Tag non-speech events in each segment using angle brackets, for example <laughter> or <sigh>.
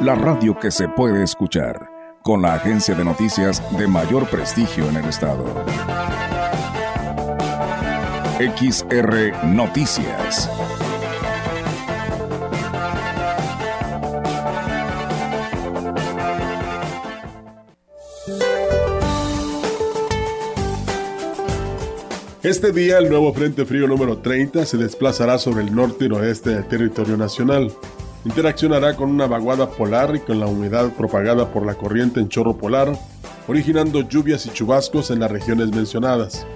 la radio que se puede escuchar, con la agencia de noticias de mayor prestigio en el estado. XR Noticias. Este día el nuevo Frente Frío número 30 se desplazará sobre el norte y noroeste del territorio nacional interaccionará con una vaguada polar y con la humedad propagada por la corriente en chorro polar, originando lluvias y chubascos en las regiones mencionadas,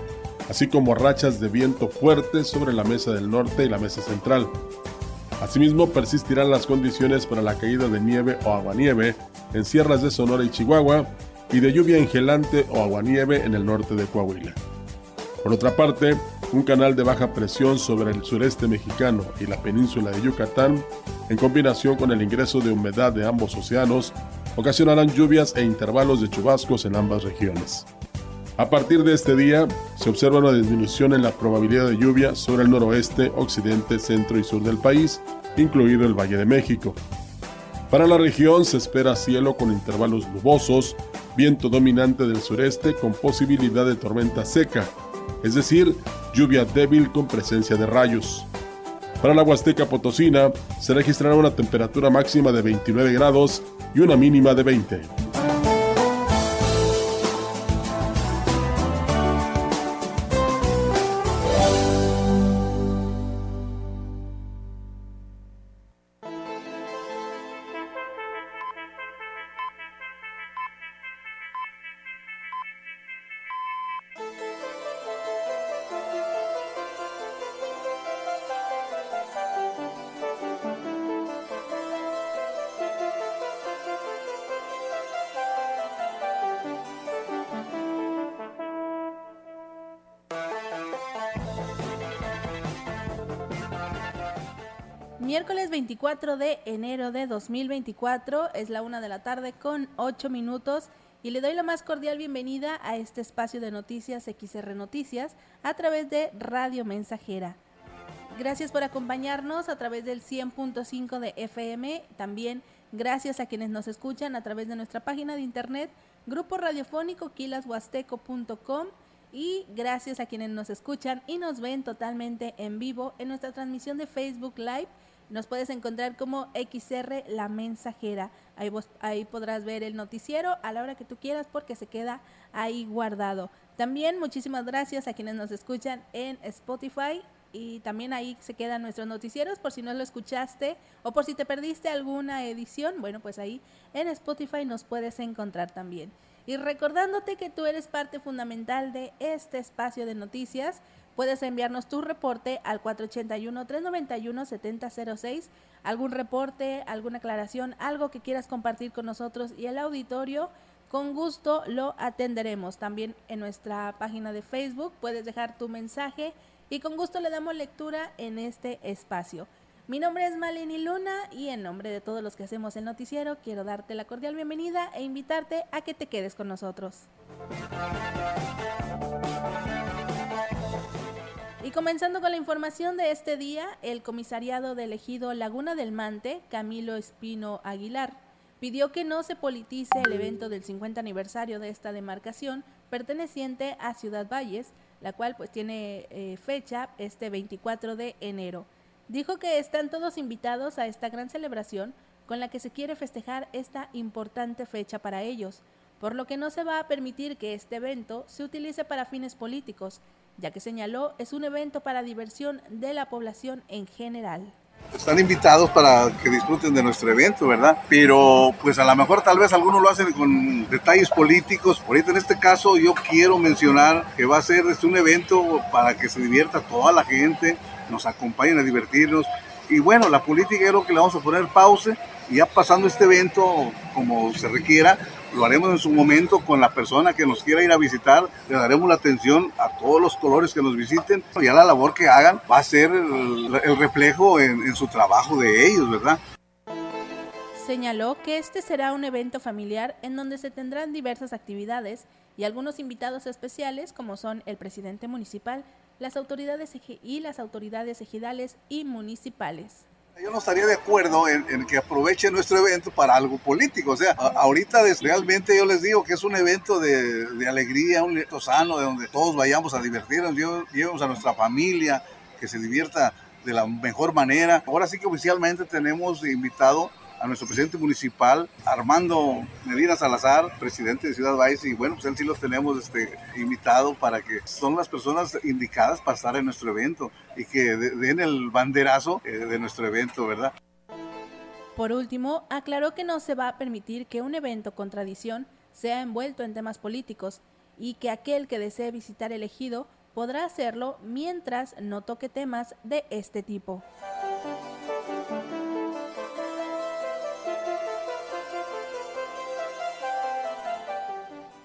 así como rachas de viento fuertes sobre la mesa del norte y la mesa central. Asimismo, persistirán las condiciones para la caída de nieve o aguanieve en sierras de Sonora y Chihuahua y de lluvia engelante o aguanieve en el norte de Coahuila. Por otra parte, un canal de baja presión sobre el sureste mexicano y la península de Yucatán, en combinación con el ingreso de humedad de ambos océanos, ocasionarán lluvias e intervalos de chubascos en ambas regiones. A partir de este día, se observa una disminución en la probabilidad de lluvia sobre el noroeste, occidente, centro y sur del país, incluido el Valle de México. Para la región se espera cielo con intervalos nubosos, viento dominante del sureste con posibilidad de tormenta seca, es decir, lluvia débil con presencia de rayos. Para la Huasteca Potosina se registrará una temperatura máxima de 29 grados y una mínima de 20. 24 de enero de 2024, es la una de la tarde con 8 minutos y le doy la más cordial bienvenida a este espacio de noticias XR Noticias a través de Radio Mensajera. Gracias por acompañarnos a través del 100.5 de FM, también gracias a quienes nos escuchan a través de nuestra página de internet, grupo radiofónico quilashuasteco.com y gracias a quienes nos escuchan y nos ven totalmente en vivo en nuestra transmisión de Facebook Live nos puedes encontrar como XR La Mensajera. Ahí, ahí podrás ver el noticiero a la hora que tú quieras porque se queda ahí guardado. También muchísimas gracias a quienes nos escuchan en Spotify y también ahí se quedan nuestros noticieros por si no lo escuchaste o por si te perdiste alguna edición. Bueno, pues ahí en Spotify nos puedes encontrar también. Y recordándote que tú eres parte fundamental de este espacio de noticias, Puedes enviarnos tu reporte al 481-391-7006, algún reporte, alguna aclaración, algo que quieras compartir con nosotros y el auditorio. Con gusto lo atenderemos. También en nuestra página de Facebook puedes dejar tu mensaje y con gusto le damos lectura en este espacio. Mi nombre es Maleni Luna y en nombre de todos los que hacemos el noticiero quiero darte la cordial bienvenida e invitarte a que te quedes con nosotros. Y comenzando con la información de este día, el comisariado de elegido Laguna del Mante, Camilo Espino Aguilar, pidió que no se politice el evento del 50 aniversario de esta demarcación perteneciente a Ciudad Valles, la cual pues tiene eh, fecha este 24 de enero. Dijo que están todos invitados a esta gran celebración con la que se quiere festejar esta importante fecha para ellos, por lo que no se va a permitir que este evento se utilice para fines políticos, ya que señaló es un evento para diversión de la población en general. Están invitados para que disfruten de nuestro evento, ¿verdad? Pero pues a lo mejor tal vez algunos lo hacen con detalles políticos. Ahorita en este caso yo quiero mencionar que va a ser este, un evento para que se divierta toda la gente, nos acompañen a divertirnos. Y bueno, la política es lo que le vamos a poner pausa Y ya pasando este evento como se requiera, lo haremos en su momento con la persona que nos quiera ir a visitar, le daremos la atención a todos los colores que nos visiten, ya la labor que hagan va a ser el, reflejo en, en su trabajo de ellos, ¿verdad? Señaló que este será un evento familiar en donde se tendrán diversas actividades y algunos invitados especiales como son el presidente municipal, las autoridades y las autoridades ejidales y municipales. Yo no estaría de acuerdo en, que aproveche nuestro evento para algo político. O sea, ahorita realmente yo les digo que es un evento de, alegría, un evento sano, de donde todos vayamos a divertirnos, llevemos a nuestra familia, que se divierta de la mejor manera. Ahora sí que oficialmente tenemos invitado a nuestro presidente municipal, Armando Medina Salazar, presidente de Ciudad Valles, y bueno, pues él sí los tenemos este, invitado para que son las personas indicadas para estar en nuestro evento y que den el banderazo eh, de nuestro evento, ¿verdad? Por último, aclaró que no se va a permitir que un evento con tradición sea envuelto en temas políticos y que aquel que desee visitar el ejido podrá hacerlo mientras no toque temas de este tipo.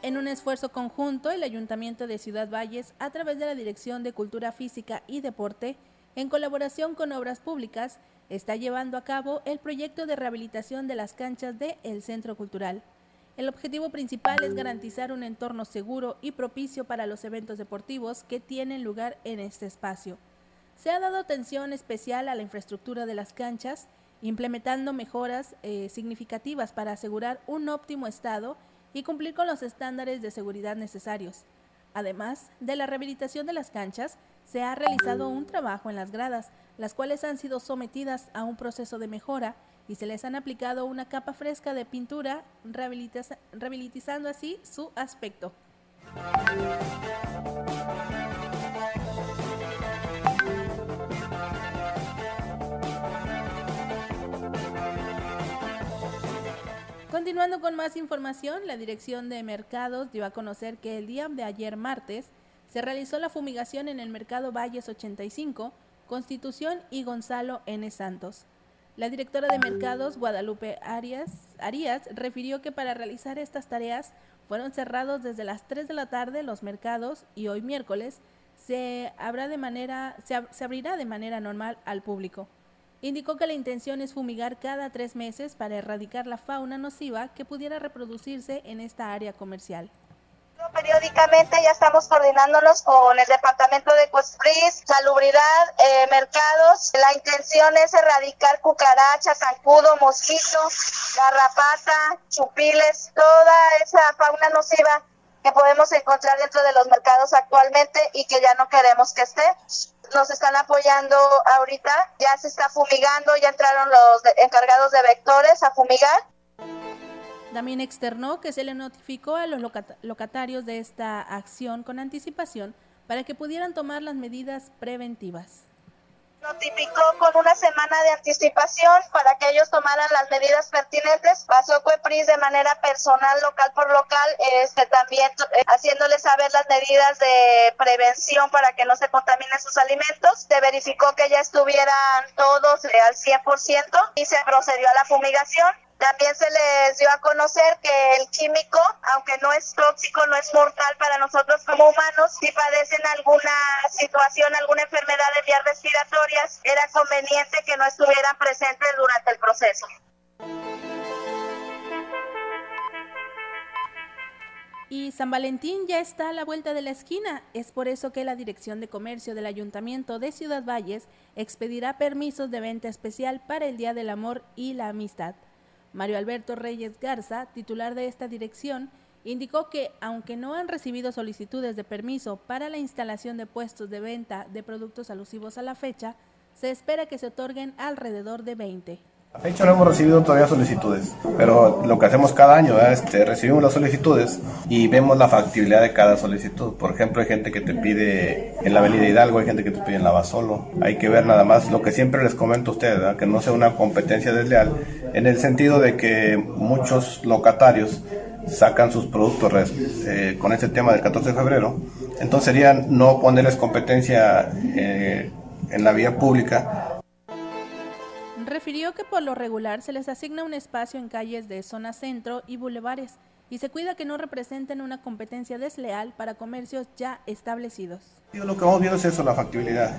En un esfuerzo conjunto, el Ayuntamiento de Ciudad Valles, a través de la Dirección de Cultura Física y Deporte, en colaboración con Obras Públicas, está llevando a cabo el proyecto de rehabilitación de las canchas de El Centro Cultural. El objetivo principal es garantizar un entorno seguro y propicio para los eventos deportivos que tienen lugar en este espacio. Se ha dado atención especial a la infraestructura de las canchas, implementando mejoras eh, significativas para asegurar un óptimo estado y cumplir con los estándares de seguridad necesarios. Además de la rehabilitación de las canchas, se ha realizado un trabajo en las gradas, las cuales han sido sometidas a un proceso de mejora y se les han aplicado una capa fresca de pintura, rehabilitando así su aspecto. Continuando con más información, la Dirección de Mercados dio a conocer que el día de ayer martes se realizó la fumigación en el Mercado Valles 85, Constitución y Gonzalo N. Santos. La directora de Mercados, Guadalupe Arias, Arias, refirió que para realizar estas tareas fueron cerrados desde las 3 de la tarde los mercados y hoy miércoles se, de manera, se abrirá de manera normal al público. Indicó que la intención es fumigar cada tres meses para erradicar la fauna nociva que pudiera reproducirse en esta área comercial. Periódicamente ya estamos coordinándonos con el departamento de Costris, salubridad, eh, mercados. La intención es erradicar cucarachas, zancudo, mosquito, garrapata, chupiles, toda esa fauna nociva que podemos encontrar dentro de los mercados actualmente y que ya no queremos que esté. Nos están apoyando ahorita, ya se está fumigando, ya entraron los encargados de vectores a fumigar. También externó que se le notificó a los locatarios de esta acción con anticipación para que pudieran tomar las medidas preventivas notificó con una semana de anticipación para que ellos tomaran las medidas pertinentes. Pasó CUEPRIS de manera personal, local por local, este, también eh, haciéndoles saber las medidas de prevención para que no se contaminen sus alimentos. Se verificó que ya estuvieran todos eh, al 100% y se procedió a la fumigación. También se les dio a conocer que el químico, aunque no es tóxico, no es mortal para nosotros como humanos, si padecen alguna situación, alguna enfermedad de vías respiratorias, era conveniente que no estuvieran presentes durante el proceso. Y San Valentín ya está a la vuelta de la esquina. Es por eso que la Dirección de Comercio del Ayuntamiento de Ciudad Valles expedirá permisos de venta especial para el Día del Amor y la Amistad. Mario Alberto Reyes Garza, titular de esta dirección, indicó que, aunque no han recibido solicitudes de permiso para la instalación de puestos de venta de productos alusivos a la fecha, se espera que se otorguen alrededor de 20. A fecha no hemos recibido todavía solicitudes, pero lo que hacemos cada año, es este, recibimos las solicitudes y vemos la factibilidad de cada solicitud. Por ejemplo, hay gente que te pide en la Avenida Hidalgo, hay gente que te pide en la solo. Hay que ver nada más lo que siempre les comento a ustedes, que no sea una competencia desleal, en el sentido de que muchos locatarios sacan sus productos eh, con este tema del 14 de febrero. Entonces sería no ponerles competencia eh, en la vía pública refirió que por lo regular se les asigna un espacio en calles de zona centro y bulevares y se cuida que no representen una competencia desleal para comercios ya establecidos. lo que vamos viendo es eso, la factibilidad,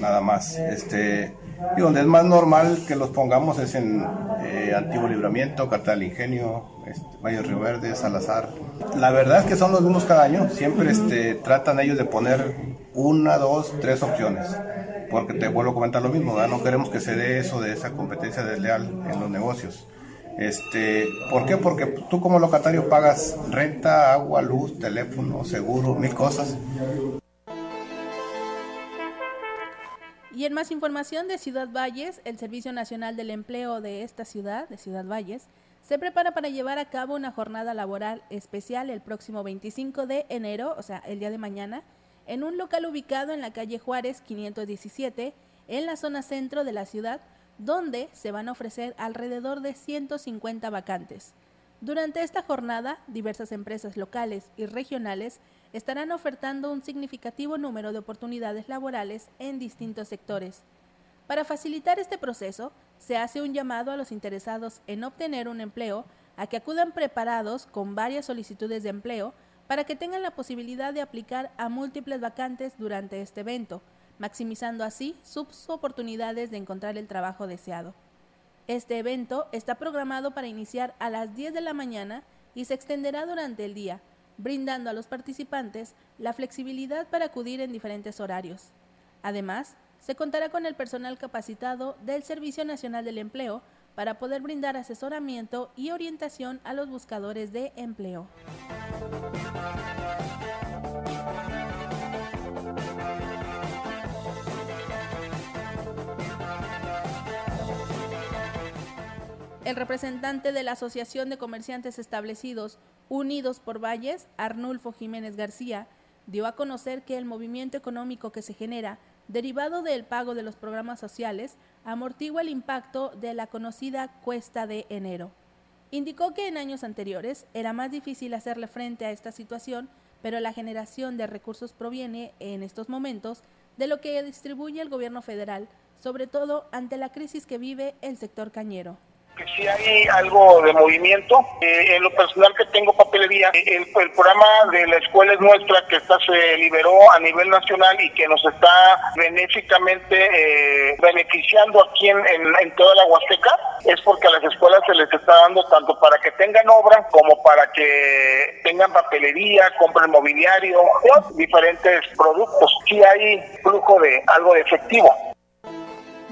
nada más. Este, y donde es más normal que los pongamos es en eh, Antiguo Libramiento, Cartel Ingenio, este, Valle Río Verde, Salazar. La verdad es que son los mismos cada año, siempre este, tratan ellos de poner una, dos, tres opciones porque te vuelvo a comentar lo mismo, no queremos que se dé eso de esa competencia desleal en los negocios. Este, ¿Por qué? Porque tú como locatario pagas renta, agua, luz, teléfono, seguro, mil cosas. Y en más información de Ciudad Valles, el Servicio Nacional del Empleo de esta ciudad, de Ciudad Valles, se prepara para llevar a cabo una jornada laboral especial el próximo 25 de enero, o sea, el día de mañana, en un local ubicado en la calle Juárez 517, en la zona centro de la ciudad, donde se van a ofrecer alrededor de 150 vacantes. Durante esta jornada, diversas empresas locales y regionales estarán ofertando un significativo número de oportunidades laborales en distintos sectores. Para facilitar este proceso, se hace un llamado a los interesados en obtener un empleo a que acudan preparados con varias solicitudes de empleo para que tengan la posibilidad de aplicar a múltiples vacantes durante este evento, maximizando así sus oportunidades de encontrar el trabajo deseado. Este evento está programado para iniciar a las 10 de la mañana y se extenderá durante el día, brindando a los participantes la flexibilidad para acudir en diferentes horarios. Además, se contará con el personal capacitado del Servicio Nacional del Empleo para poder brindar asesoramiento y orientación a los buscadores de empleo. El representante de la Asociación de Comerciantes Establecidos Unidos por Valles, Arnulfo Jiménez García, dio a conocer que el movimiento económico que se genera derivado del pago de los programas sociales amortigua el impacto de la conocida cuesta de enero. Indicó que en años anteriores era más difícil hacerle frente a esta situación, pero la generación de recursos proviene en estos momentos de lo que distribuye el gobierno federal, sobre todo ante la crisis que vive el sector cañero que si hay algo de movimiento. Eh, en lo personal que tengo papelería, el, el, programa de la escuela es nuestra que está, se liberó a nivel nacional y que nos está benéficamente eh, beneficiando aquí en, en, toda la Huasteca, es porque a las escuelas se les está dando tanto para que tengan obra como para que tengan papelería, compren mobiliario, diferentes productos. Si hay flujo de algo de efectivo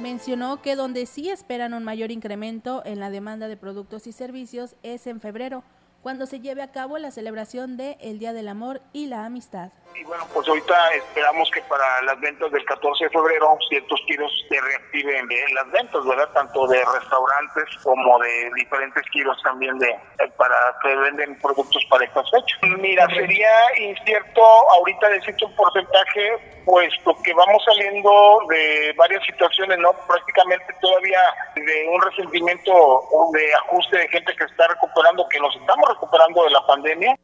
mencionó que donde sí esperan un mayor incremento en la demanda de productos y servicios es en febrero, cuando se lleve a cabo la celebración de el Día del Amor y la Amistad. Y bueno, pues ahorita esperamos que para las ventas del 14 de febrero ciertos tiros se reactiven las ventas, ¿verdad? Tanto de restaurantes como de diferentes tiros también de eh, para que venden productos para estas fechas. Mira, sería incierto ahorita decirte un porcentaje, puesto que vamos saliendo de varias situaciones, ¿no? Prácticamente todavía de un resentimiento de ajuste de gente que está recuperando, que nos estamos recuperando de la pandemia.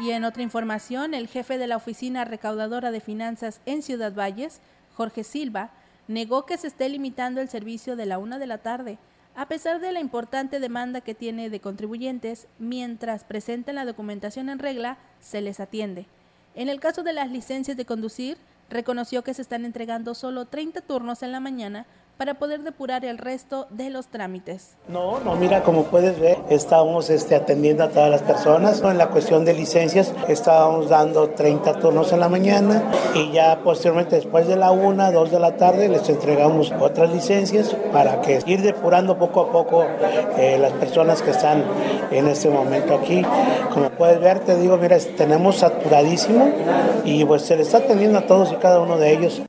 Y en otra información, el jefe de la Oficina Recaudadora de Finanzas en Ciudad Valles, Jorge Silva, negó que se esté limitando el servicio de la una de la tarde, a pesar de la importante demanda que tiene de contribuyentes, mientras presenten la documentación en regla, se les atiende. En el caso de las licencias de conducir, reconoció que se están entregando solo 30 turnos en la mañana para poder depurar el resto de los trámites. No, no, mira, como puedes ver, estamos este, atendiendo a todas las personas. En la cuestión de licencias, estábamos dando 30 turnos en la mañana y ya posteriormente, después de la 1, 2 de la tarde, les entregamos otras licencias para que ir depurando poco a poco eh, las personas que están en este momento aquí. Como puedes ver, te digo, mira, tenemos saturadísimo y pues se les está atendiendo a todos y cada uno de ellos.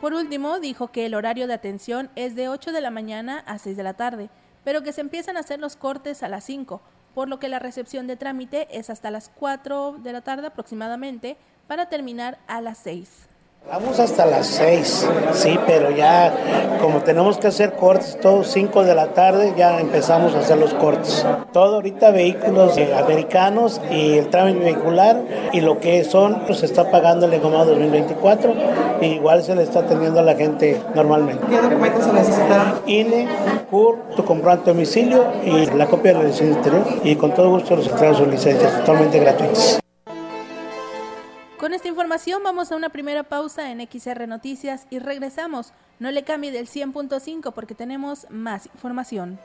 Por último, dijo que el horario de atención es de 8 de la mañana a 6 de la tarde, pero que se empiezan a hacer los cortes a las 5, por lo que la recepción de trámite es hasta las 4 de la tarde aproximadamente para terminar a las 6. Vamos hasta las 6, sí, pero ya como tenemos que hacer cortes, todos 5 de la tarde ya empezamos a hacer los cortes. Todo ahorita vehículos eh, americanos y el trámite vehicular y lo que son, pues se está pagando el EGOMA 2024 y igual se le está atendiendo a la gente normalmente. ¿Qué documentos se necesitan? INE, CUR, tu comprobante domicilio y la copia de la licencia interior y con todo gusto los entregan sus licencias totalmente gratuitas. Esta información vamos a una primera pausa en XR Noticias y regresamos. No le cambie del 100.5 porque tenemos más información.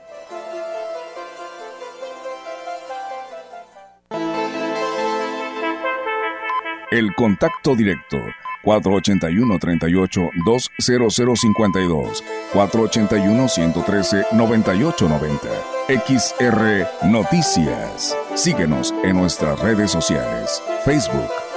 El contacto directo 481-38-20052, 481-113-9890. XR Noticias. Síguenos en nuestras redes sociales, Facebook,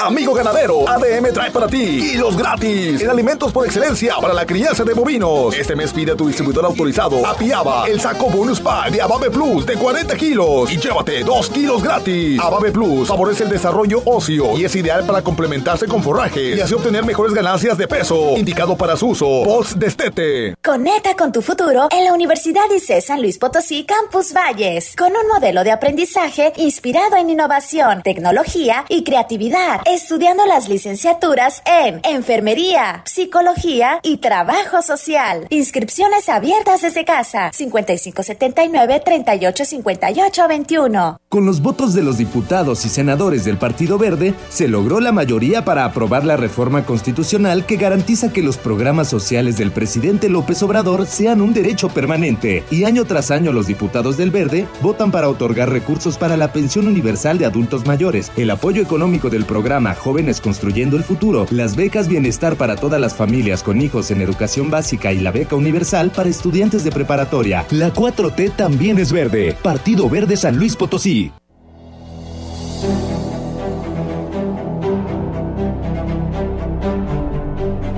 Amigo ganadero, ADM trae para ti kilos gratis en alimentos por excelencia para la crianza de bovinos. Este mes pide a tu distribuidor autorizado Apiaba el saco bonus pack de Abave Plus de 40 kilos y llévate 2 kilos gratis. Abave Plus favorece el desarrollo óseo y es ideal para complementarse con forraje y así obtener mejores ganancias de peso. Indicado para su uso. Post Destete. Conecta con tu futuro en la Universidad ICE San Luis Potosí Campus Valles con un modelo de aprendizaje inspirado en innovación, tecnología y creatividad estudiando las licenciaturas en Enfermería, Psicología y Trabajo Social. Inscripciones abiertas desde casa. 5579-385821. Con los votos de los diputados y senadores del Partido Verde, se logró la mayoría para aprobar la reforma constitucional que garantiza que los programas sociales del presidente López Obrador sean un derecho permanente. Y año tras año los diputados del Verde votan para otorgar recursos para la pensión universal de adultos mayores, el apoyo económico del programa Jóvenes Construyendo el Futuro, las becas Bienestar para todas las familias con hijos en educación básica y la beca universal para estudiantes de preparatoria. La 4T también es verde. Partido Verde San Luis Potosí.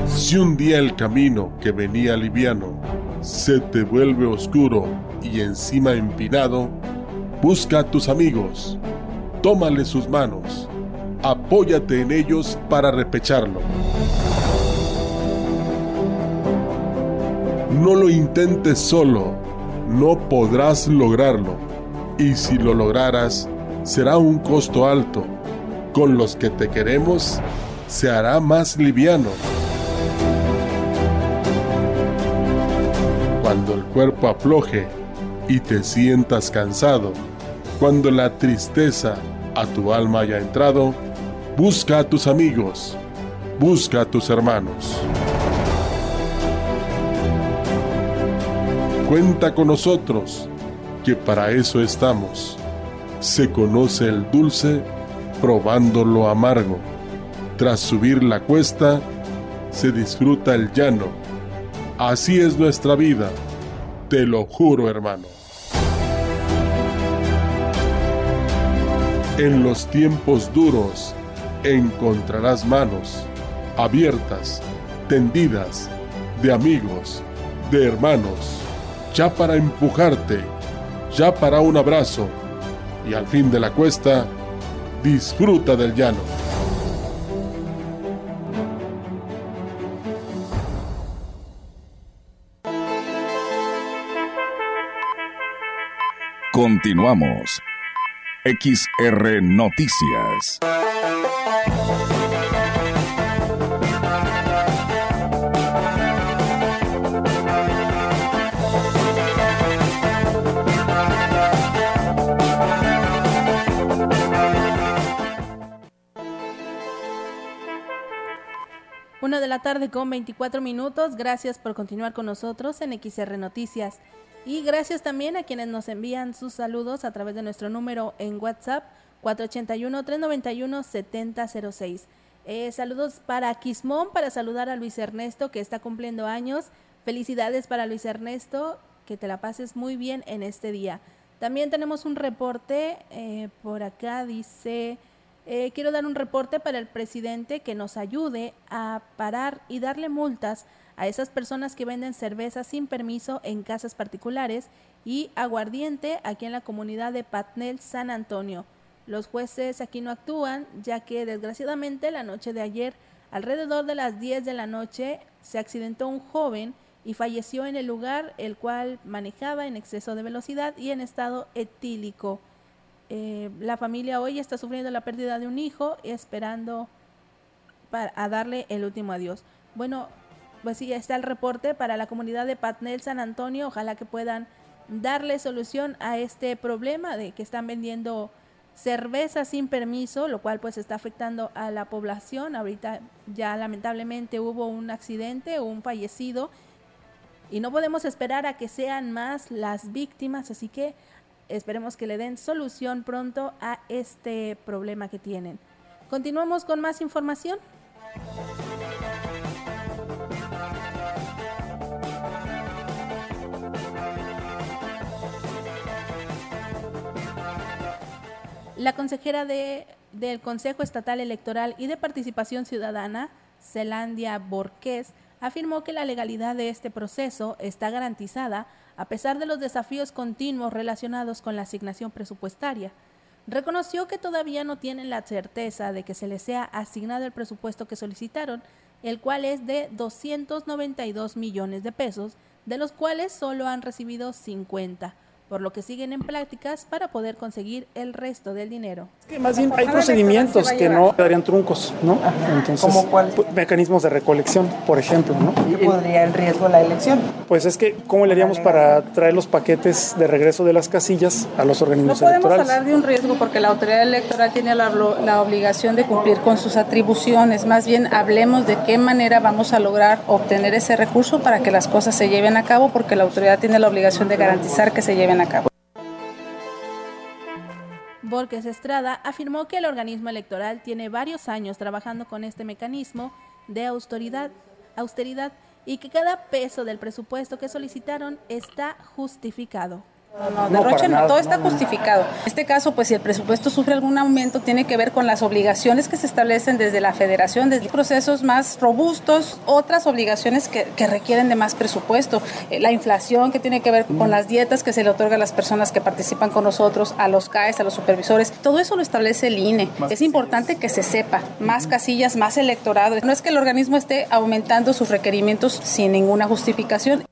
Si un día el camino que venía liviano se te vuelve oscuro y encima empinado, busca a tus amigos, tómale sus manos apóyate en ellos para repecharlo. No lo intentes solo, no podrás lograrlo. Y si lo lograras, será un costo alto. Con los que te queremos, se hará más liviano. Cuando el cuerpo afloje y te sientas cansado, cuando la tristeza a tu alma haya entrado, Busca a tus amigos, busca a tus hermanos. Cuenta con nosotros, que para eso estamos. Se conoce el dulce probando lo amargo. Tras subir la cuesta, se disfruta el llano. Así es nuestra vida, te lo juro hermano. En los tiempos duros, encontrarás manos abiertas, tendidas, de amigos, de hermanos, ya para empujarte, ya para un abrazo, y al fin de la cuesta, disfruta del llano. Continuamos. XR Noticias. Una de la tarde con 24 minutos. Gracias por continuar con nosotros en XR Noticias. Y gracias también a quienes nos envían sus saludos a través de nuestro número en WhatsApp 481-391-7006. Eh, saludos para Quismón, para saludar a Luis Ernesto que está cumpliendo años. Felicidades para Luis Ernesto, que te la pases muy bien en este día. También tenemos un reporte eh, por acá, dice... Eh, quiero dar un reporte para el presidente que nos ayude a parar y darle multas a esas personas que venden cerveza sin permiso en casas particulares y aguardiente aquí en la comunidad de Patnel, San Antonio. Los jueces aquí no actúan, ya que desgraciadamente la noche de ayer, alrededor de las 10 de la noche, se accidentó un joven y falleció en el lugar, el cual manejaba en exceso de velocidad y en estado etílico. Eh, la familia hoy está sufriendo la pérdida de un hijo esperando para, a darle el último adiós. Bueno, pues sí, está el reporte para la comunidad de Patnel San Antonio. Ojalá que puedan darle solución a este problema de que están vendiendo cerveza sin permiso, lo cual pues está afectando a la población. Ahorita ya lamentablemente hubo un accidente, un fallecido y no podemos esperar a que sean más las víctimas, así que esperemos que le den solución pronto a este problema que tienen. Continuamos con más información. La consejera de, del Consejo Estatal Electoral y de Participación Ciudadana, Celandia Borqués, afirmó que la legalidad de este proceso está garantizada a pesar de los desafíos continuos relacionados con la asignación presupuestaria. Reconoció que todavía no tienen la certeza de que se les sea asignado el presupuesto que solicitaron, el cual es de 292 millones de pesos, de los cuales solo han recibido 50 por lo que siguen en prácticas para poder conseguir el resto del dinero. que más bien hay procedimientos que no darían truncos, ¿no? Entonces, ¿Cómo cuál? Mecanismos de recolección, por ejemplo, ¿no? ¿Qué podría en riesgo la elección? Pues es que, ¿cómo le haríamos para traer los paquetes de regreso de las casillas a los organismos no podemos electorales? hablar de un riesgo porque la autoridad electoral tiene la, la obligación de cumplir con sus atribuciones. Más bien hablemos de qué manera vamos a lograr obtener ese recurso para que las cosas se lleven a cabo porque la autoridad tiene la obligación de garantizar que se lleven Borges Estrada afirmó que el organismo electoral tiene varios años trabajando con este mecanismo de austeridad y que cada peso del presupuesto que solicitaron está justificado. No, derroche no, todo está justificado. En este caso, pues si el presupuesto sufre algún aumento, tiene que ver con las obligaciones que se establecen desde la federación, desde procesos más robustos, otras obligaciones que, que requieren de más presupuesto. Eh, la inflación que tiene que ver con las dietas que se le otorga a las personas que participan con nosotros, a los CAES, a los supervisores, todo eso lo establece el INE. Es importante que se sepa, más casillas, más electorado. No es que el organismo esté aumentando sus requerimientos sin ninguna justificación.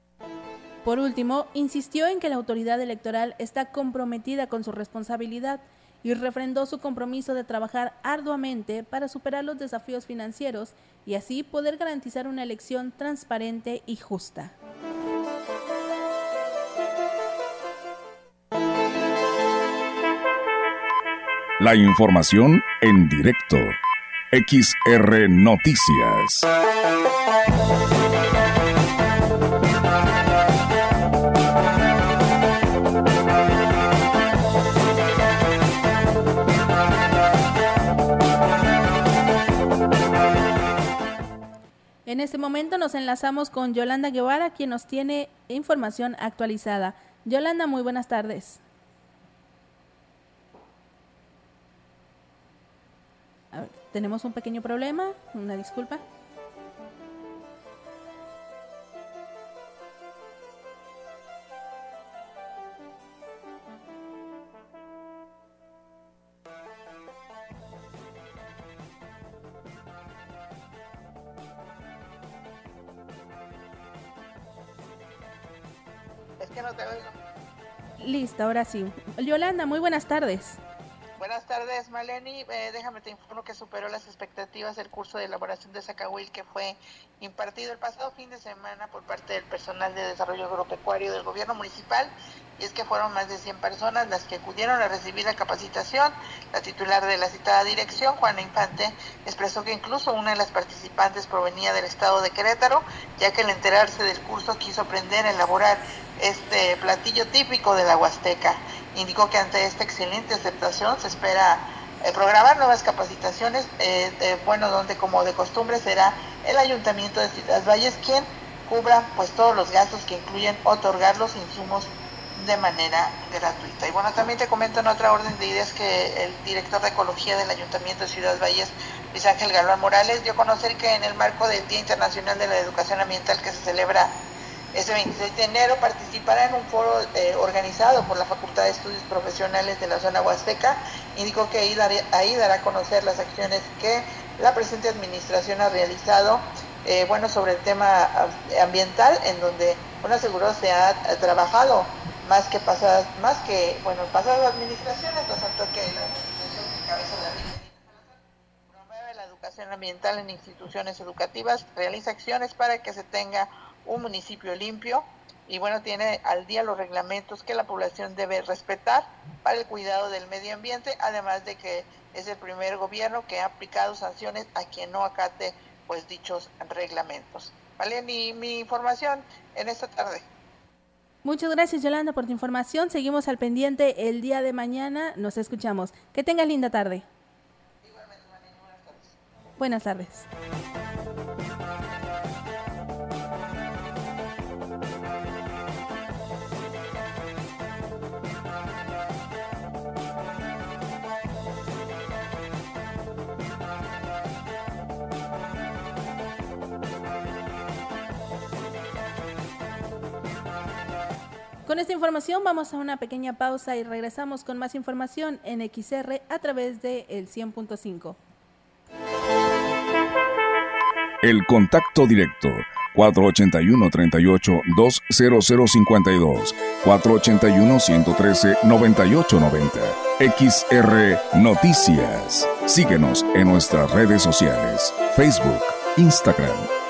Por último, insistió en que la autoridad electoral está comprometida con su responsabilidad y refrendó su compromiso de trabajar arduamente para superar los desafíos financieros y así poder garantizar una elección transparente y justa. La información en directo. XR Noticias. En este momento nos enlazamos con Yolanda Guevara, quien nos tiene información actualizada. Yolanda, muy buenas tardes. A ver, tenemos un pequeño problema, una disculpa. Listo, ahora sí. Yolanda, muy buenas tardes. Buenas tardes, Maleni. Eh, déjame te informo que superó las expectativas del curso de elaboración de Zacahuil que fue impartido el pasado fin de semana por parte del personal de desarrollo agropecuario del gobierno municipal. Y es que fueron más de 100 personas las que acudieron a recibir la capacitación. La titular de la citada dirección, Juana Infante, expresó que incluso una de las participantes provenía del estado de Querétaro, ya que al enterarse del curso quiso aprender a elaborar este platillo típico de la Huasteca. Indicó que ante esta excelente aceptación se espera eh, programar nuevas capacitaciones, eh, bueno, donde como de costumbre será el Ayuntamiento de Ciudad Valles quien cubra pues todos los gastos que incluyen otorgar los insumos de manera gratuita. Y bueno, también te comento en otra orden de ideas que el director de Ecología del Ayuntamiento de Ciudad Valles, Luis Ángel Galván Morales, dio a conocer que en el marco del Día Internacional de la Educación Ambiental que se celebra ese 26 de enero participará en un foro eh, organizado por la Facultad de Estudios Profesionales de la zona Huasteca. Indicó que ahí, dará a conocer las acciones que la presente administración ha realizado eh, bueno, sobre el tema ambiental, en donde, bueno, aseguró se ha, trabajado más que pasadas, más que, bueno, pasadas administraciones, tanto que la administración que cabeza la promueve la educación ambiental en instituciones educativas, realiza acciones para que se tenga un municipio limpio y bueno, tiene al día los reglamentos que la población debe respetar para el cuidado del medio ambiente, además de que es el primer gobierno que ha aplicado sanciones a quien no acate pues dichos reglamentos. Vale, mi, mi información en esta tarde. Muchas gracias Yolanda por tu información. Seguimos al pendiente el día de mañana. Nos escuchamos. Que tengas linda tarde. Igualmente, buenas tardes. Buenas tardes. Con esta información vamos a una pequeña pausa y regresamos con más información en XR a través de el 100.5. El contacto directo 481 38 20052 481 113 9890 XR Noticias. Síguenos en nuestras redes sociales, Facebook, Instagram,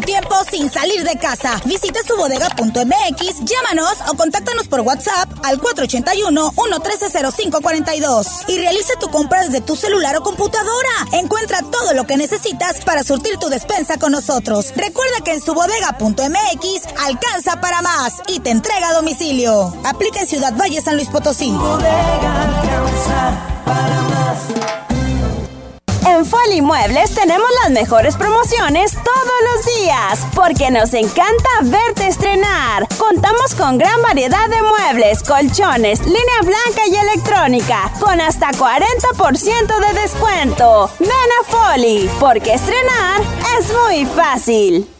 Tiempo sin salir de casa. Visita subodega.mx, llámanos o contáctanos por WhatsApp al 481-113-0542 y realiza tu compra desde tu celular o computadora. Encuentra todo lo que necesitas para surtir tu despensa con nosotros. Recuerda que en subodega.mx alcanza para más y te entrega a domicilio. Aplica en Ciudad Valle, San Luis Potosí. En Foli Muebles tenemos las mejores promociones todos los días, porque nos encanta verte estrenar. Contamos con gran variedad de muebles, colchones, línea blanca y electrónica, con hasta 40% de descuento. Ven a Foli, porque estrenar es muy fácil.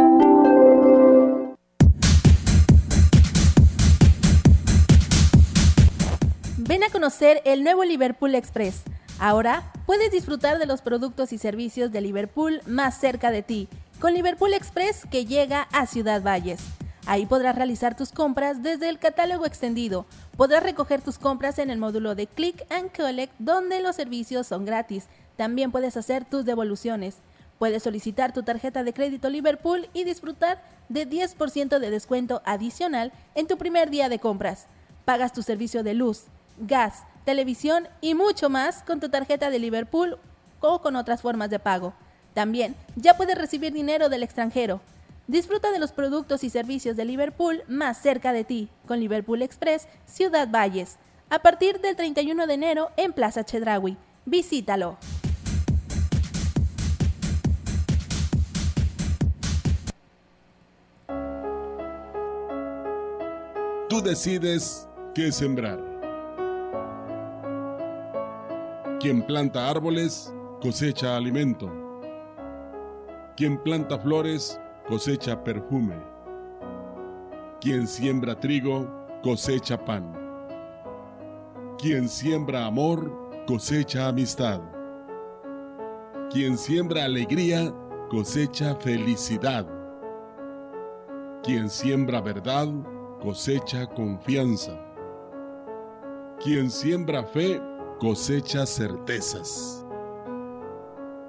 Conocer el nuevo Liverpool Express. Ahora puedes disfrutar de los productos y servicios de Liverpool más cerca de ti, con Liverpool Express que llega a Ciudad Valles. Ahí podrás realizar tus compras desde el catálogo extendido. Podrás recoger tus compras en el módulo de Click and Collect donde los servicios son gratis. También puedes hacer tus devoluciones. Puedes solicitar tu tarjeta de crédito Liverpool y disfrutar de 10% de descuento adicional en tu primer día de compras. Pagas tu servicio de luz, gas, televisión y mucho más con tu tarjeta de Liverpool o con otras formas de pago. También ya puedes recibir dinero del extranjero. Disfruta de los productos y servicios de Liverpool más cerca de ti con Liverpool Express Ciudad Valles. A partir del 31 de enero en Plaza Chedraui. Visítalo. Tú decides qué sembrar. Quien planta árboles cosecha alimento. Quien planta flores cosecha perfume. Quien siembra trigo cosecha pan. Quien siembra amor cosecha amistad. Quien siembra alegría cosecha felicidad. Quien siembra verdad cosecha confianza. Quien siembra fe cosecha certezas.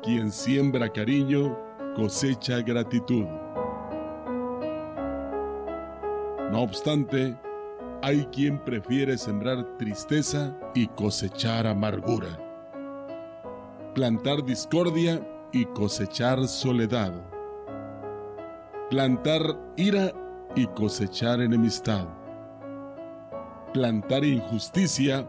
Quien siembra cariño cosecha gratitud. No obstante, hay quien prefiere sembrar tristeza y cosechar amargura. Plantar discordia y cosechar soledad. Plantar ira y cosechar enemistad. Plantar injusticia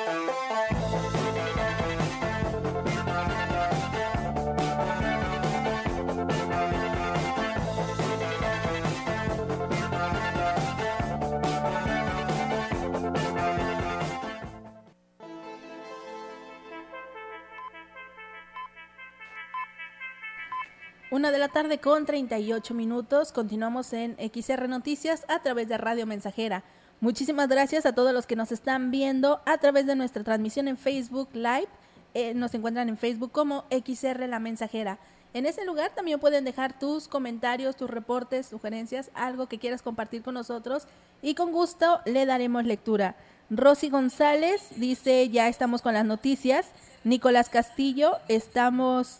Una de la tarde con 38 minutos. Continuamos en XR Noticias a través de Radio Mensajera. Muchísimas gracias a todos los que nos están viendo a través de nuestra transmisión en Facebook Live. Eh, nos encuentran en Facebook como XR La Mensajera. En ese lugar también pueden dejar tus comentarios, tus reportes, sugerencias, algo que quieras compartir con nosotros y con gusto le daremos lectura. Rosy González dice, ya estamos con las noticias. Nicolás Castillo, estamos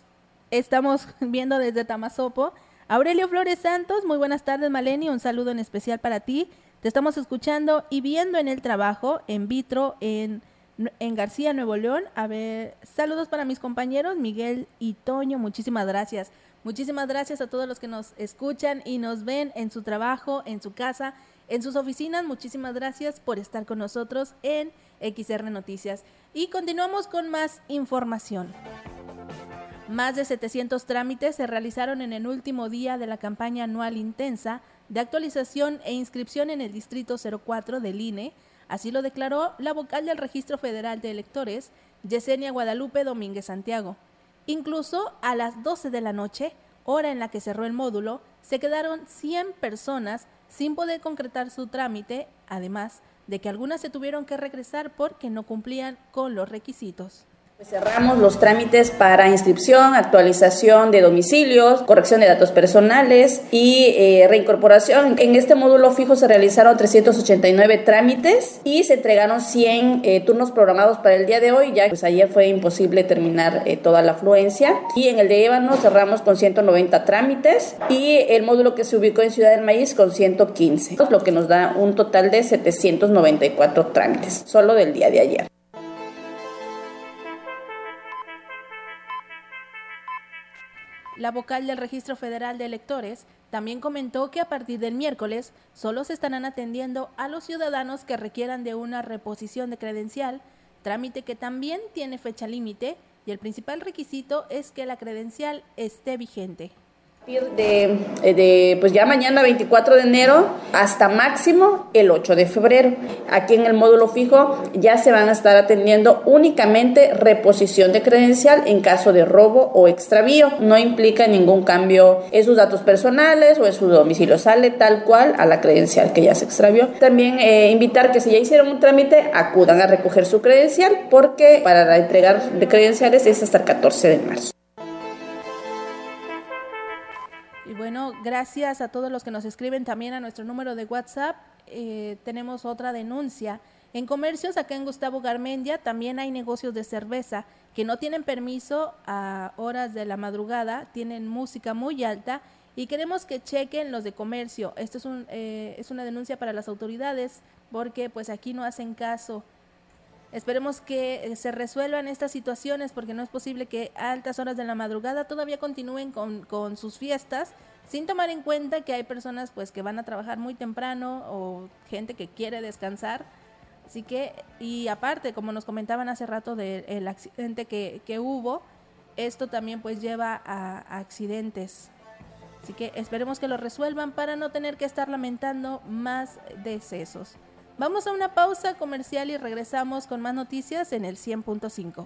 estamos <laughs> viendo desde Tamazopo. Aurelio Flores Santos, muy buenas tardes, Maleni, un saludo en especial para ti. Te estamos escuchando y viendo en el trabajo, en vitro, en, en García, Nuevo León. A ver, saludos para mis compañeros, Miguel y Toño, muchísimas gracias. Muchísimas gracias a todos los que nos escuchan y nos ven en su trabajo, en su casa, en sus oficinas. Muchísimas gracias por estar con nosotros en XR Noticias. Y continuamos con más información. Más de 700 trámites se realizaron en el último día de la campaña anual intensa de actualización e inscripción en el Distrito 04 del INE, así lo declaró la vocal del Registro Federal de Electores, Yesenia Guadalupe Domínguez Santiago. Incluso a las 12 de la noche, hora en la que cerró el módulo, se quedaron 100 personas sin poder concretar su trámite, además de que algunas se tuvieron que regresar porque no cumplían con los requisitos. Cerramos los trámites para inscripción, actualización de domicilios, corrección de datos personales y eh, reincorporación. En este módulo fijo se realizaron 389 trámites y se entregaron 100 eh, turnos programados para el día de hoy. Ya pues ayer fue imposible terminar eh, toda la afluencia. Y en el de Ébano cerramos con 190 trámites y el módulo que se ubicó en Ciudad del Maíz con 115, lo que nos da un total de 794 trámites solo del día de ayer. La vocal del Registro Federal de Electores también comentó que a partir del miércoles solo se estarán atendiendo a los ciudadanos que requieran de una reposición de credencial, trámite que también tiene fecha límite y el principal requisito es que la credencial esté vigente de, de, pues ya mañana 24 de enero hasta máximo el 8 de febrero. Aquí en el módulo fijo ya se van a estar atendiendo únicamente reposición de credencial en caso de robo o extravío. No implica ningún cambio en sus datos personales o en su domicilio. Sale tal cual a la credencial que ya se extravió. También eh, invitar que si ya hicieron un trámite acudan a recoger su credencial porque para entregar de credenciales es hasta el 14 de marzo. Bueno, gracias a todos los que nos escriben también a nuestro número de WhatsApp. Eh, tenemos otra denuncia. En comercios, acá en Gustavo Garmendia, también hay negocios de cerveza que no tienen permiso a horas de la madrugada, tienen música muy alta y queremos que chequen los de comercio. Esto es, un, eh, es una denuncia para las autoridades porque pues aquí no hacen caso. Esperemos que eh, se resuelvan estas situaciones porque no es posible que a altas horas de la madrugada todavía continúen con, con sus fiestas sin tomar en cuenta que hay personas pues que van a trabajar muy temprano o gente que quiere descansar. Así que, y aparte, como nos comentaban hace rato del accidente que, que, hubo, esto también pues lleva a, a accidentes. Así que esperemos que lo resuelvan para no tener que estar lamentando más decesos. Vamos a una pausa comercial y regresamos con más noticias en el 100.5.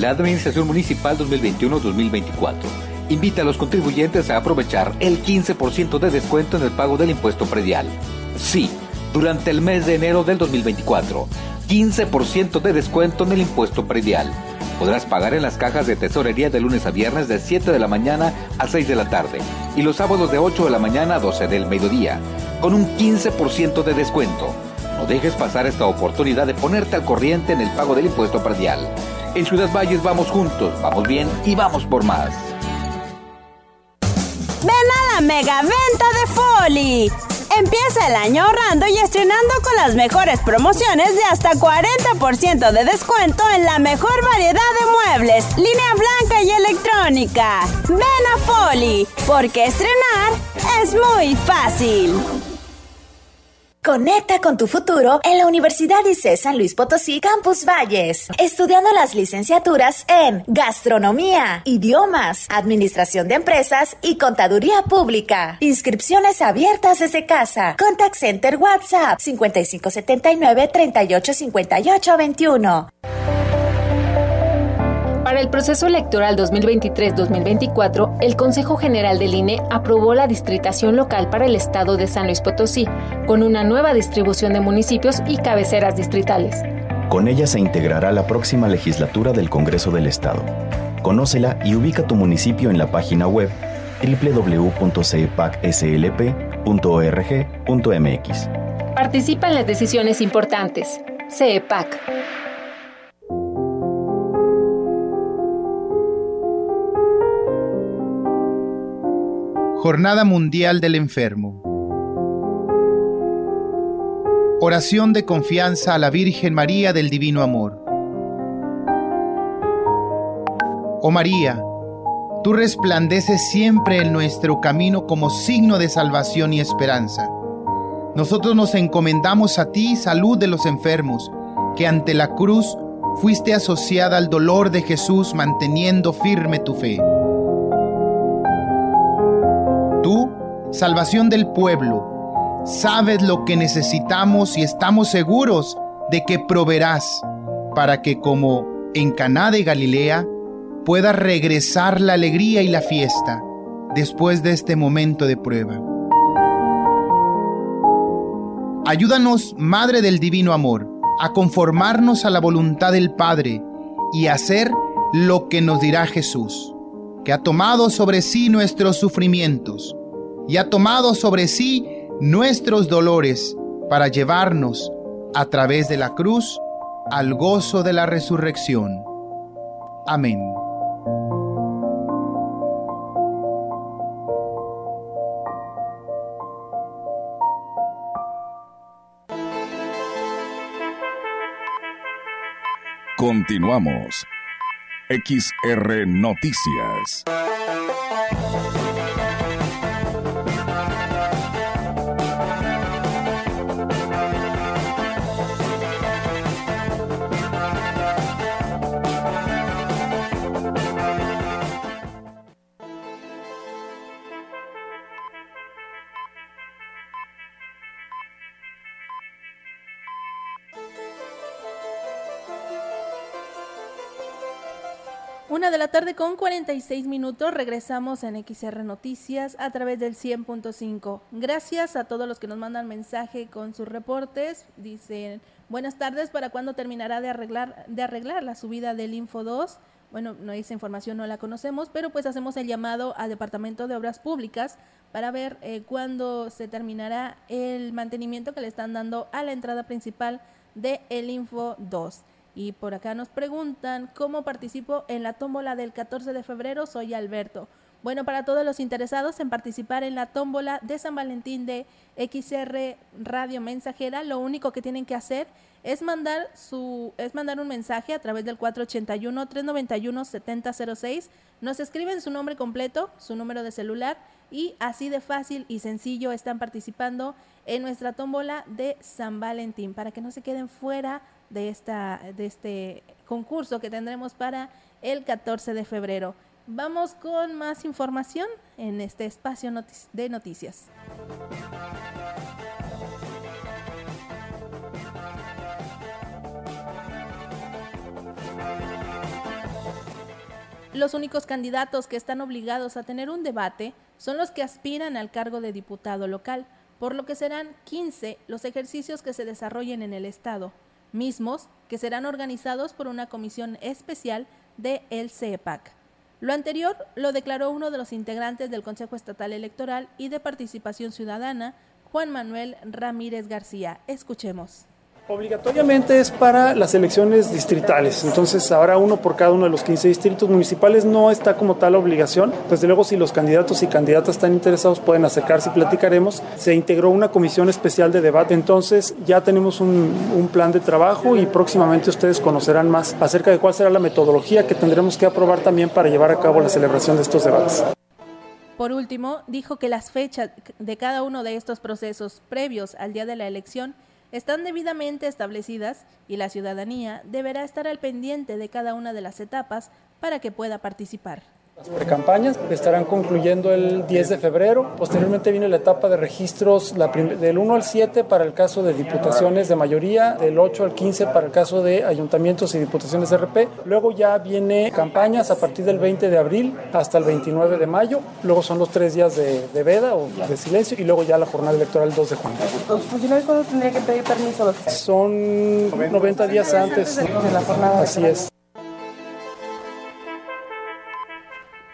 La Administración Municipal 2021-2024 invita a los contribuyentes a aprovechar el 15% de descuento en el pago del impuesto predial. Sí, durante el mes de enero del 2024, 15% de descuento en el impuesto predial. Podrás pagar en las cajas de tesorería de lunes a viernes de 7 de la mañana a 6 de la tarde y los sábados de 8 de la mañana a 12 del mediodía, con un 15% de descuento. No dejes pasar esta oportunidad de ponerte al corriente en el pago del impuesto predial. En Ciudad Valles vamos juntos, vamos bien y vamos por más. Ven a la mega venta de Foli. Empieza el año ahorrando y estrenando con las mejores promociones de hasta 40% de descuento en la mejor variedad de muebles, línea blanca y electrónica. Ven a Foli, porque estrenar es muy fácil. Conecta con tu futuro en la Universidad ICE San Luis Potosí Campus Valles, estudiando las licenciaturas en Gastronomía, Idiomas, Administración de Empresas y Contaduría Pública. Inscripciones abiertas desde casa. Contact Center WhatsApp 5579 385821. Para el proceso electoral 2023-2024, el Consejo General del INE aprobó la distritación local para el estado de San Luis Potosí, con una nueva distribución de municipios y cabeceras distritales. Con ella se integrará la próxima legislatura del Congreso del Estado. Conócela y ubica tu municipio en la página web www.cepacslp.org.mx. Participa en las decisiones importantes. CEPAC. Jornada Mundial del Enfermo. Oración de confianza a la Virgen María del Divino Amor. Oh María, tú resplandeces siempre en nuestro camino como signo de salvación y esperanza. Nosotros nos encomendamos a ti, salud de los enfermos, que ante la cruz fuiste asociada al dolor de Jesús manteniendo firme tu fe. Salvación del pueblo, sabes lo que necesitamos y estamos seguros de que proveerás para que como en Caná de Galilea pueda regresar la alegría y la fiesta después de este momento de prueba. Ayúdanos, Madre del Divino Amor, a conformarnos a la voluntad del Padre y hacer lo que nos dirá Jesús, que ha tomado sobre sí nuestros sufrimientos y ha tomado sobre sí nuestros dolores para llevarnos a través de la cruz al gozo de la resurrección. Amén. Continuamos. XR Noticias. Una de la tarde con 46 minutos regresamos en XR Noticias a través del 100.5. Gracias a todos los que nos mandan mensaje con sus reportes. Dicen, buenas tardes, ¿para cuándo terminará de arreglar, de arreglar la subida del Info 2? Bueno, no esa información no la conocemos, pero pues hacemos el llamado al Departamento de Obras Públicas para ver eh, cuándo se terminará el mantenimiento que le están dando a la entrada principal de el Info 2. Y por acá nos preguntan cómo participo en la tómbola del 14 de febrero. Soy Alberto. Bueno, para todos los interesados en participar en la tómbola de San Valentín de XR Radio Mensajera, lo único que tienen que hacer es mandar su es mandar un mensaje a través del 481 391 7006. Nos escriben su nombre completo, su número de celular y así de fácil y sencillo están participando en nuestra tómbola de San Valentín para que no se queden fuera de, esta, de este concurso que tendremos para el 14 de febrero. Vamos con más información en este espacio de noticias. Los únicos candidatos que están obligados a tener un debate son los que aspiran al cargo de diputado local, por lo que serán 15 los ejercicios que se desarrollen en el Estado, mismos que serán organizados por una comisión especial de el CEPAC. Lo anterior lo declaró uno de los integrantes del Consejo Estatal Electoral y de Participación Ciudadana, Juan Manuel Ramírez García. Escuchemos. Obligatoriamente es para las elecciones distritales, entonces habrá uno por cada uno de los 15 distritos municipales, no está como tal obligación. Desde luego, si los candidatos y candidatas están interesados, pueden acercarse y platicaremos. Se integró una comisión especial de debate, entonces ya tenemos un, un plan de trabajo y próximamente ustedes conocerán más acerca de cuál será la metodología que tendremos que aprobar también para llevar a cabo la celebración de estos debates. Por último, dijo que las fechas de cada uno de estos procesos previos al día de la elección están debidamente establecidas y la ciudadanía deberá estar al pendiente de cada una de las etapas para que pueda participar. Las precampañas estarán concluyendo el 10 de febrero. Posteriormente viene la etapa de registros del 1 al 7 para el caso de diputaciones de mayoría, del 8 al 15 para el caso de ayuntamientos y diputaciones RP. Luego ya viene campañas a partir del 20 de abril hasta el 29 de mayo. Luego son los tres días de, de veda o de silencio y luego ya la jornada electoral el 2 de junio. ¿Los funcionarios cuándo tendrían que pedir permiso? Son 90 días antes de la jornada. Así es.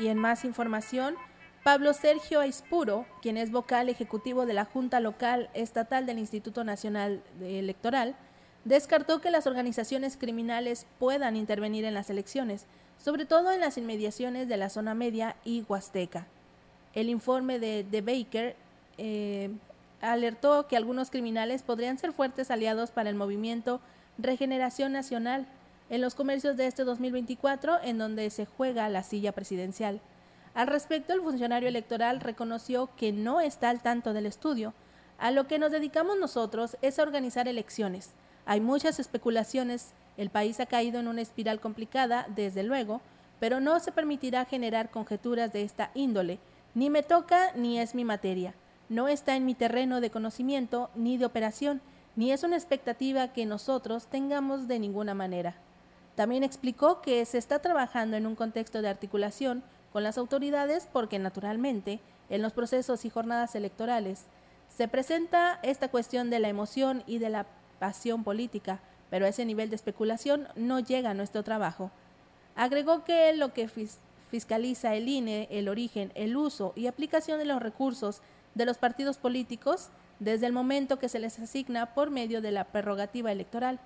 Y en más información, Pablo Sergio Aispuro, quien es vocal ejecutivo de la Junta Local Estatal del Instituto Nacional Electoral, descartó que las organizaciones criminales puedan intervenir en las elecciones, sobre todo en las inmediaciones de la zona media y huasteca. El informe de The Baker, eh, alertó que algunos criminales podrían ser fuertes aliados para el movimiento Regeneración Nacional en los comercios de este 2024 en donde se juega la silla presidencial. Al respecto, el funcionario electoral reconoció que no está al tanto del estudio. A lo que nos dedicamos nosotros es a organizar elecciones. Hay muchas especulaciones, el país ha caído en una espiral complicada, desde luego, pero no se permitirá generar conjeturas de esta índole. Ni me toca ni es mi materia. No está en mi terreno de conocimiento ni de operación, ni es una expectativa que nosotros tengamos de ninguna manera. También explicó que se está trabajando en un contexto de articulación con las autoridades porque naturalmente en los procesos y jornadas electorales se presenta esta cuestión de la emoción y de la pasión política, pero ese nivel de especulación no llega a nuestro trabajo. Agregó que lo que fiscaliza el INE, el origen, el uso y aplicación de los recursos de los partidos políticos desde el momento que se les asigna por medio de la prerrogativa electoral.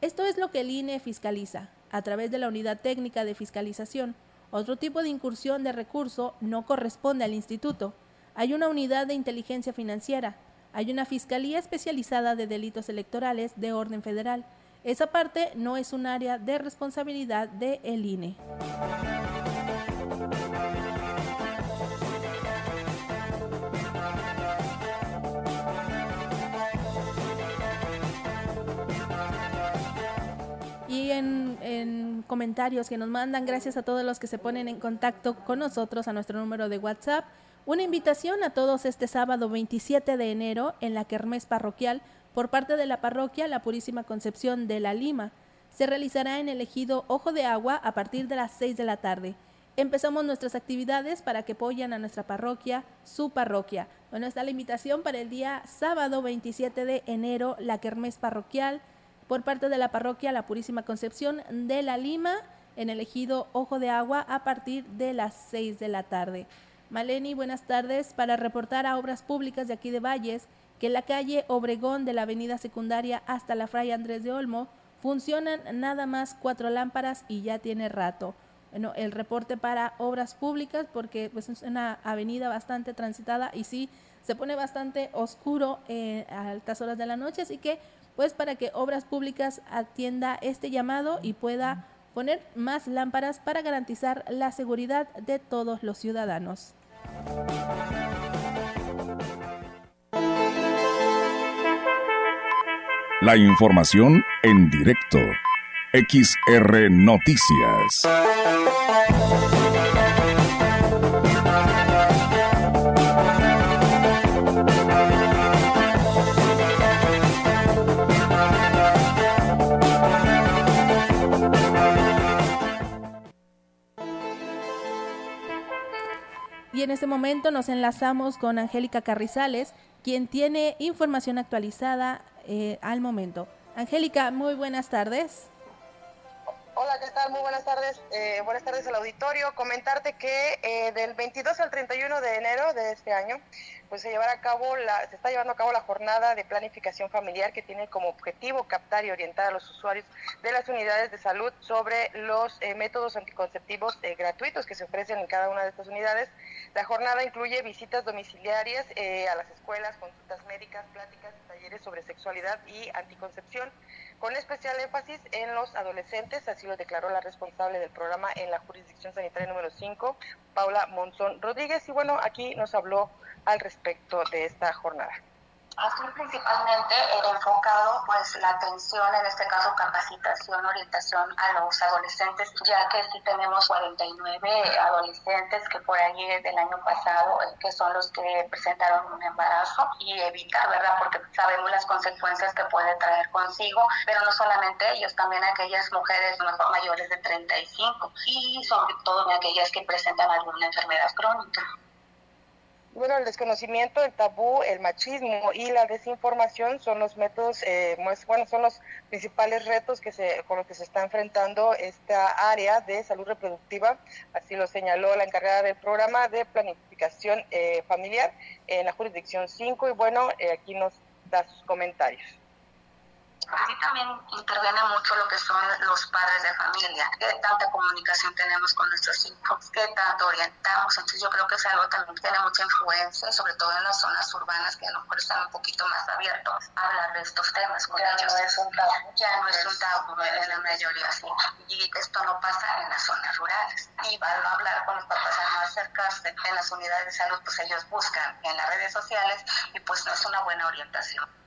Esto es lo que el INE fiscaliza, a través de la unidad técnica de fiscalización. Otro tipo de incursión de recurso no corresponde al instituto. Hay una unidad de inteligencia financiera, hay una fiscalía especializada de delitos electorales de orden federal. Esa parte no es un área de responsabilidad de el INE. En, comentarios que nos mandan, gracias a todos los que se ponen en contacto con nosotros a nuestro número de WhatsApp. Una invitación a todos este sábado 27 de enero en la Kermés Parroquial por parte de la parroquia La Purísima Concepción de La Lima. Se realizará en el ejido Ojo de Agua a partir de las 6 de la tarde. Empezamos nuestras actividades para que apoyen a nuestra parroquia, su parroquia. Bueno, está la invitación para el día sábado 27 de enero, la Kermés Parroquial por parte de la parroquia La Purísima Concepción de La Lima en el ejido Ojo de Agua a partir de las 6 de la tarde. Maleni, buenas tardes. Para reportar a Obras Públicas de aquí de Valles que la calle Obregón de la avenida secundaria hasta la Fray Andrés de Olmo funcionan nada más cuatro lámparas y ya tiene rato. Bueno, el reporte para Obras Públicas porque pues, es una avenida bastante transitada y sí se pone bastante oscuro eh, a altas horas de la noche, así que pues para que Obras Públicas atienda este llamado y pueda poner más lámparas para garantizar la seguridad de todos los ciudadanos. La información en directo. XR Noticias. En este momento nos enlazamos con Angélica Carrizales, quien tiene información actualizada eh, al momento. Angélica, muy buenas tardes. Hola, ¿qué tal? Muy buenas tardes. Eh, buenas tardes al auditorio. Comentarte que eh, del 22 al 31 de enero de este año, pues se llevará a cabo la, se está llevando a cabo la jornada de planificación familiar que tiene como objetivo captar y orientar a los usuarios de las unidades de salud sobre los eh, métodos anticonceptivos gratuitos que se ofrecen en cada una de estas unidades. La jornada incluye visitas domiciliarias a las escuelas, consultas médicas, pláticas, talleres sobre sexualidad y anticoncepción con especial énfasis en los adolescentes, así lo declaró la responsable del programa en la jurisdicción sanitaria número 5, Paula Monzón Rodríguez, y bueno, aquí nos habló al respecto de esta jornada. Aquí principalmente era enfocado pues la atención, en este caso capacitación, orientación a los adolescentes, ya que sí tenemos 49 adolescentes que por ahí del año pasado, eh, que son los que presentaron un embarazo y evitar, ¿verdad? Porque sabemos las consecuencias que puede traer consigo, pero no solamente ellos, también aquellas mujeres mayores de 35 y sobre todo aquellas que presentan alguna enfermedad crónica. Bueno, el desconocimiento, el tabú, el machismo y la desinformación son los métodos, eh, bueno, son los principales retos que se, con los que se está enfrentando esta área de salud reproductiva, así lo señaló la encargada del programa de planificación eh, familiar en la jurisdicción 5 y bueno, eh, aquí nos da sus comentarios. Aquí también interviene mucho lo que son los padres de familia, qué tanta comunicación tenemos con nuestros hijos, qué tanto orientamos. Entonces yo creo que es algo que también tiene mucha influencia, sobre todo en las zonas urbanas que a lo mejor están un poquito más abiertos a hablar de estos temas con Ya ellos. no es un tabú. Ya no es un tabú en la mayoría, sí. Y esto no pasa en las zonas rurales. Y al no hablar con los papás, al no acercarse en las unidades de salud, pues ellos buscan en las redes sociales y pues no es una buena orientación.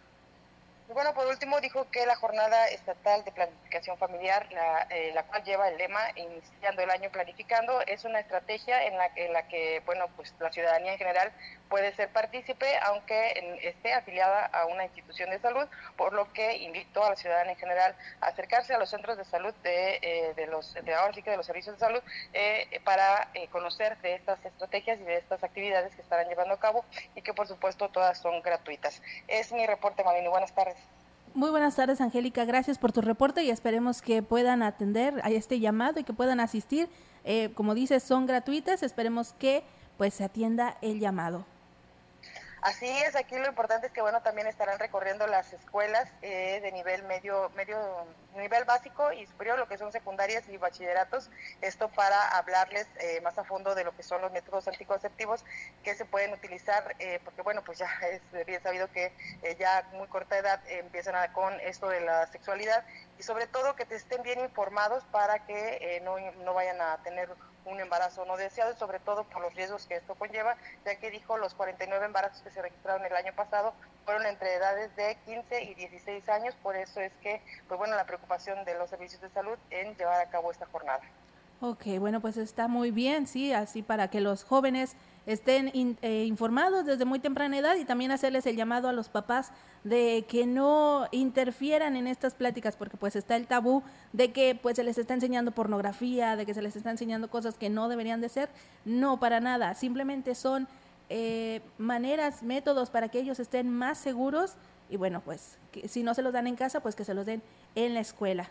Y bueno, por último dijo que la jornada estatal de planificación familiar, la, eh, la cual lleva el lema iniciando el año planificando, es una estrategia en la, en la que, bueno, pues la ciudadanía en general puede ser partícipe, aunque esté afiliada a una institución de salud, por lo que invitó a la ciudadanía en general a acercarse a los centros de salud de, eh, de los, de ahora sí que de los servicios de salud, eh, para eh, conocer de estas estrategias y de estas actividades que estarán llevando a cabo y que por supuesto todas son gratuitas. Es mi reporte, Malini. Buenas tardes. Muy buenas tardes, Angélica. Gracias por tu reporte y esperemos que puedan atender a este llamado y que puedan asistir. Eh, como dices, son gratuitas. Esperemos que pues se atienda el llamado. Así es, aquí lo importante es que bueno también estarán recorriendo las escuelas eh, de nivel medio, medio, nivel básico y superior, lo que son secundarias y bachilleratos, esto para hablarles eh, más a fondo de lo que son los métodos anticonceptivos que se pueden utilizar, eh, porque bueno pues ya <laughs> es bien sabido que eh, ya muy corta edad empiezan a- con esto de la sexualidad. Y sobre todo que te estén bien informados para que eh, no, no vayan a tener un embarazo no deseado sobre todo por los riesgos que esto conlleva, ya que dijo los 49 embarazos que se registraron el año pasado fueron entre edades de 15 y 16 años, por eso es que, pues bueno, la preocupación de los servicios de salud en llevar a cabo esta jornada. Ok, bueno, pues está muy bien, sí, así para que los jóvenes estén in- eh, informados desde muy temprana edad y también hacerles el llamado a los papás de que no interfieran en estas pláticas porque pues está el tabú de que pues se les está enseñando pornografía, de que se les está enseñando cosas que no deberían de ser. No, para nada, simplemente son eh, maneras, métodos para que ellos estén más seguros y bueno, pues que si no se los dan en casa, pues que se los den en la escuela.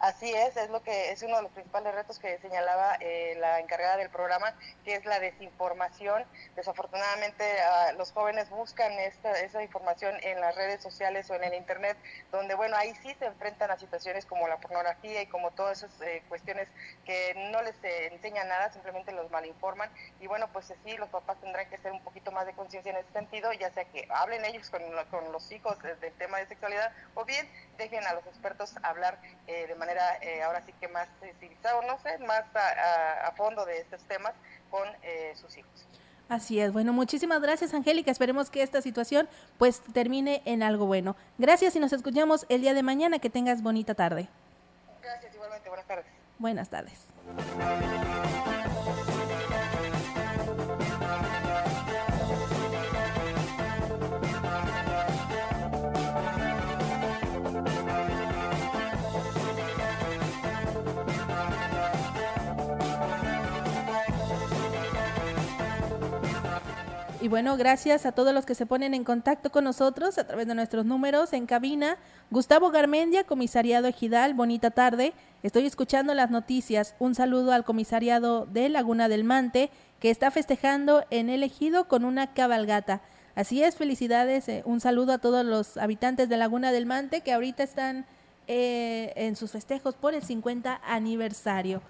Así es, es lo que es uno de los principales retos que señalaba eh, la encargada del programa, que es la desinformación. Desafortunadamente, ah, los jóvenes buscan esta, esa información en las redes sociales o en el internet, donde bueno, ahí sí se enfrentan a situaciones como la pornografía y como todas esas eh, cuestiones que no les eh, enseñan nada, simplemente los malinforman. Y bueno, pues sí, los papás tendrán que ser un poquito más de conciencia en ese sentido, ya sea que hablen ellos con, con los hijos de- del tema de sexualidad o bien dejen a los expertos hablar de manera eh, ahora sí que más civilizada, no sé, más a, a- a fondo de estos temas con eh, sus hijos. Así es. Bueno, muchísimas gracias, Angélica. Esperemos que esta situación pues termine en algo bueno. Gracias y nos escuchamos el día de mañana. Que tengas bonita tarde. Gracias, igualmente, buenas tardes. Buenas tardes. Y bueno, gracias a todos los que se ponen en contacto con nosotros a través de nuestros números en cabina. Gustavo Garmendia, comisariado Ejidal, bonita tarde. Estoy escuchando las noticias. Un saludo al comisariado de Laguna del Mante, que está festejando en el ejido con una cabalgata. Así es, felicidades. eh, un saludo a todos los habitantes de Laguna del Mante que ahorita están eh, en sus festejos por el 50 aniversario.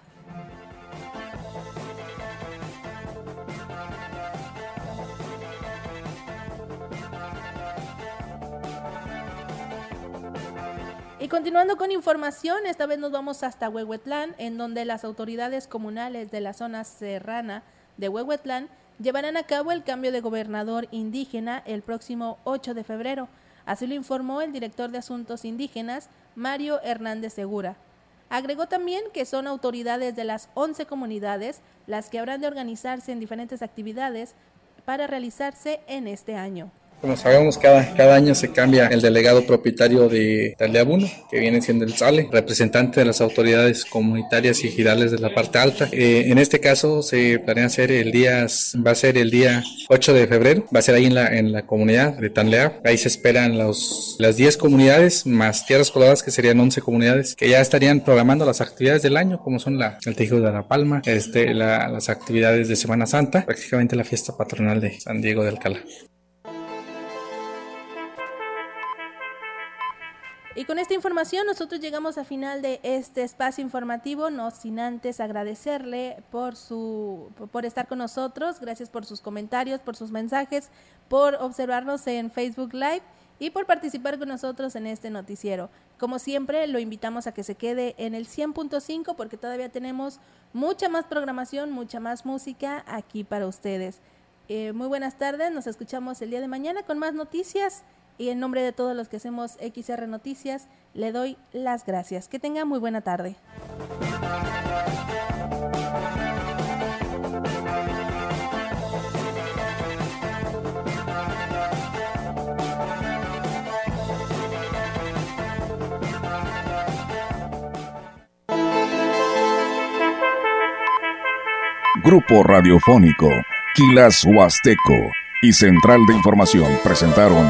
Y continuando con información, esta vez nos vamos hasta Huehuetlán, en donde las autoridades comunales de la zona serrana de Huehuetlán llevarán a cabo el cambio de gobernador indígena el próximo 8 de febrero. Así lo informó el director de Asuntos Indígenas, Mario Hernández Segura. Agregó también que son autoridades de las 11 comunidades las que habrán de organizarse en diferentes actividades para realizarse en este año. Como sabemos, cada, cada año se cambia el delegado propietario de Taldeabuno, que viene siendo el SALE, representante de las autoridades comunitarias y girales de la parte alta. Eh, en este caso se planea hacer el día, va a ser el día 8 de febrero, va a ser ahí en la, en la comunidad de Tanlea. Ahí se esperan los, las 10 comunidades más tierras coloradas, que serían 11 comunidades, que ya estarían programando las actividades del año, como son la, el tejido de la palma, este, la- las actividades de Semana Santa, prácticamente la fiesta patronal de San Diego de Alcalá. Y con esta información nosotros llegamos al final de este espacio informativo, no sin antes agradecerle por su por estar con nosotros, gracias por sus comentarios, por sus mensajes, por observarnos en Facebook Live y por participar con nosotros en este noticiero. Como siempre, lo invitamos a que se quede en el 100.5 porque todavía tenemos mucha más programación, mucha más música aquí para ustedes. Eh, muy buenas tardes, nos escuchamos el día de mañana con más noticias y en nombre de todos los que hacemos XR Noticias, le doy las gracias. Que tenga muy buena tarde. Grupo Radiofónico, Quilas Huasteco y Central de Información presentaron